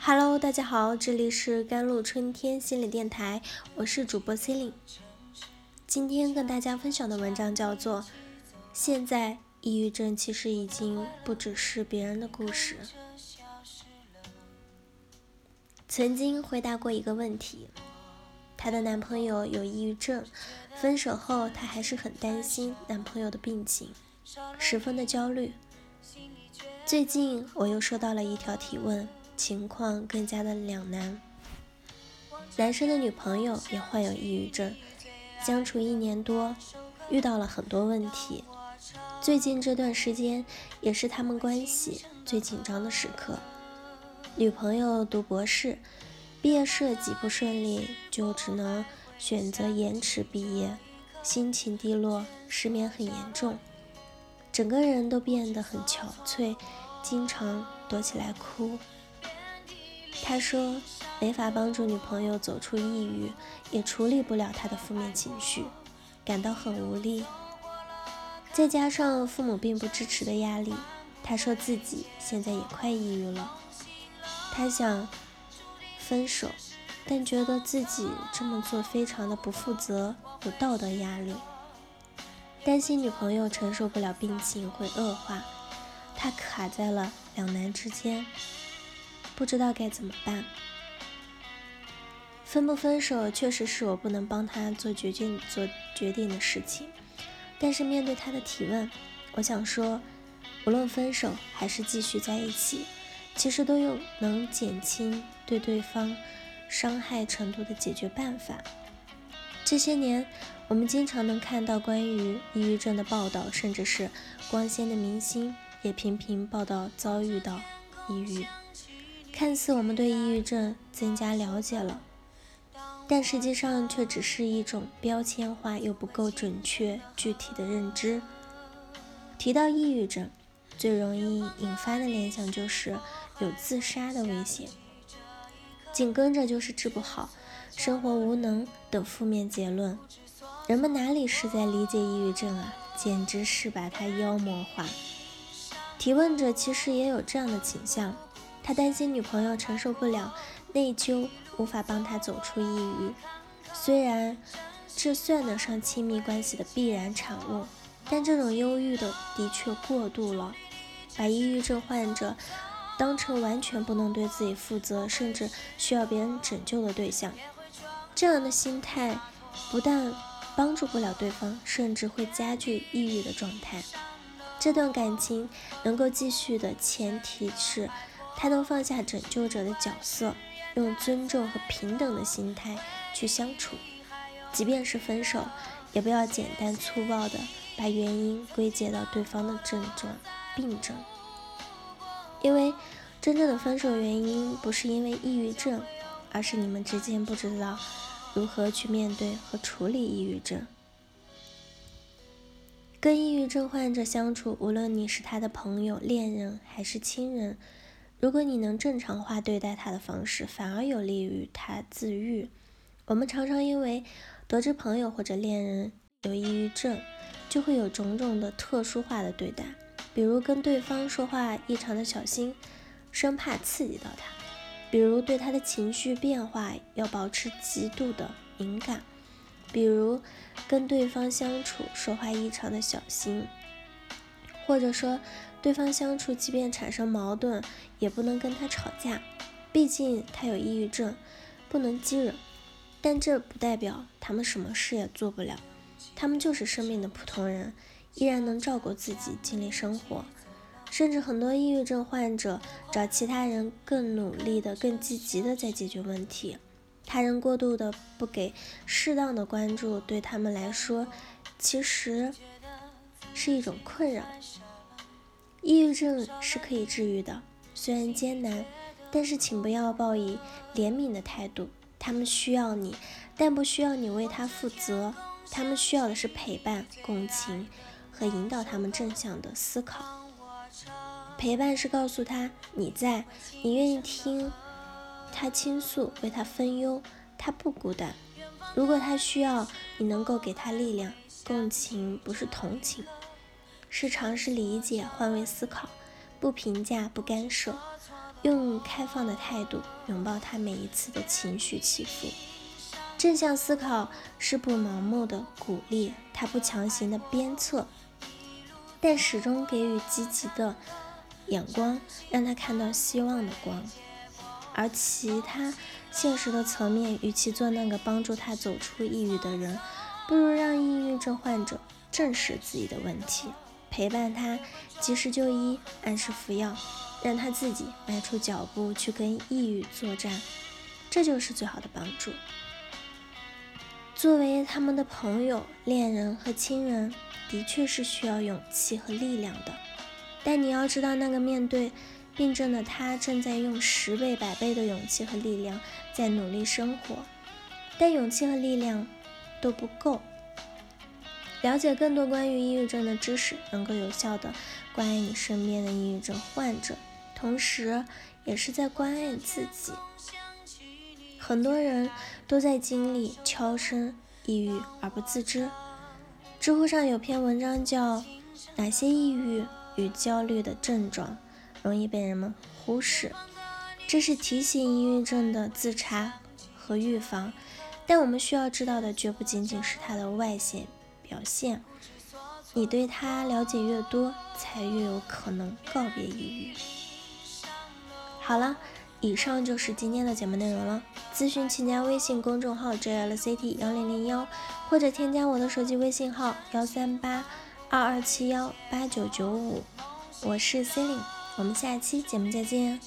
Hello，大家好，这里是甘露春天心理电台，我是主播 c e l i n e 今天跟大家分享的文章叫做《现在抑郁症其实已经不只是别人的故事》。曾经回答过一个问题，她的男朋友有抑郁症，分手后她还是很担心男朋友的病情，十分的焦虑。最近我又收到了一条提问。情况更加的两难。男生的女朋友也患有抑郁症，相处一年多，遇到了很多问题。最近这段时间也是他们关系最紧张的时刻。女朋友读博士，毕业设计不顺利，就只能选择延迟毕业，心情低落，失眠很严重，整个人都变得很憔悴，经常躲起来哭。他说没法帮助女朋友走出抑郁，也处理不了她的负面情绪，感到很无力。再加上父母并不支持的压力，他说自己现在也快抑郁了。他想分手，但觉得自己这么做非常的不负责，有道德压力，担心女朋友承受不了病情会恶化，他卡在了两难之间。不知道该怎么办，分不分手确实是我不能帮他做决定做决定的事情。但是面对他的提问，我想说，无论分手还是继续在一起，其实都有能减轻对对方伤害程度的解决办法。这些年，我们经常能看到关于抑郁症的报道，甚至是光鲜的明星也频频报道遭遇到抑郁。看似我们对抑郁症增加了解了，但实际上却只是一种标签化又不够准确具体的认知。提到抑郁症，最容易引发的联想就是有自杀的危险，紧跟着就是治不好、生活无能等负面结论。人们哪里是在理解抑郁症啊？简直是把它妖魔化。提问者其实也有这样的倾向。他担心女朋友承受不了内疚，无法帮他走出抑郁。虽然这算得上亲密关系的必然产物，但这种忧郁的的确过度了，把抑郁症患者当成完全不能对自己负责，甚至需要别人拯救的对象。这样的心态不但帮助不了对方，甚至会加剧抑郁的状态。这段感情能够继续的前提是。他能放下拯救者的角色，用尊重和平等的心态去相处，即便是分手，也不要简单粗暴的把原因归结到对方的症状、病症。因为真正的分手原因不是因为抑郁症，而是你们之间不知道如何去面对和处理抑郁症。跟抑郁症患者相处，无论你是他的朋友、恋人还是亲人。如果你能正常化对待他的方式，反而有利于他自愈。我们常常因为得知朋友或者恋人有抑郁症，就会有种种的特殊化的对待，比如跟对方说话异常的小心，生怕刺激到他；比如对他的情绪变化要保持极度的敏感；比如跟对方相处说话异常的小心，或者说。对方相处，即便产生矛盾，也不能跟他吵架，毕竟他有抑郁症，不能激惹。但这不代表他们什么事也做不了，他们就是生命的普通人，依然能照顾自己，尽力生活。甚至很多抑郁症患者找其他人更努力的、更积极的在解决问题。他人过度的不给适当的关注，对他们来说，其实是一种困扰。抑郁症是可以治愈的，虽然艰难，但是请不要抱以怜悯的态度。他们需要你，但不需要你为他负责。他们需要的是陪伴、共情和引导他们正向的思考。陪伴是告诉他你在，你愿意听他倾诉，为他分忧，他不孤单。如果他需要，你能够给他力量。共情不是同情。是尝试理解、换位思考，不评价、不干涉。用开放的态度拥抱他每一次的情绪起伏。正向思考是不盲目的鼓励，他不强行的鞭策，但始终给予积极的眼光，让他看到希望的光。而其他现实的层面，与其做那个帮助他走出抑郁的人，不如让抑郁症患者正视自己的问题，陪伴他，及时就医，按时服药，让他自己迈出脚步去跟抑郁作战，这就是最好的帮助。作为他们的朋友、恋人和亲人，的确是需要勇气和力量的。但你要知道，那个面对病症的他，正在用十倍、百倍的勇气和力量在努力生活。但勇气和力量都不够。了解更多关于抑郁症的知识，能够有效的关爱你身边的抑郁症患者，同时也是在关爱自己。很多人都在经历悄声抑郁而不自知。知乎上有篇文章叫《哪些抑郁与焦虑的症状容易被人们忽视》，这是提醒抑郁症的自查和预防。但我们需要知道的绝不仅仅是它的外显表现。你对他了解越多，才越有可能告别抑郁。好了。以上就是今天的节目内容了。咨询请加微信公众号 jlct 幺零零幺，或者添加我的手机微信号幺三八二二七幺八九九五。我是 c e l i n e 我们下期节目再见。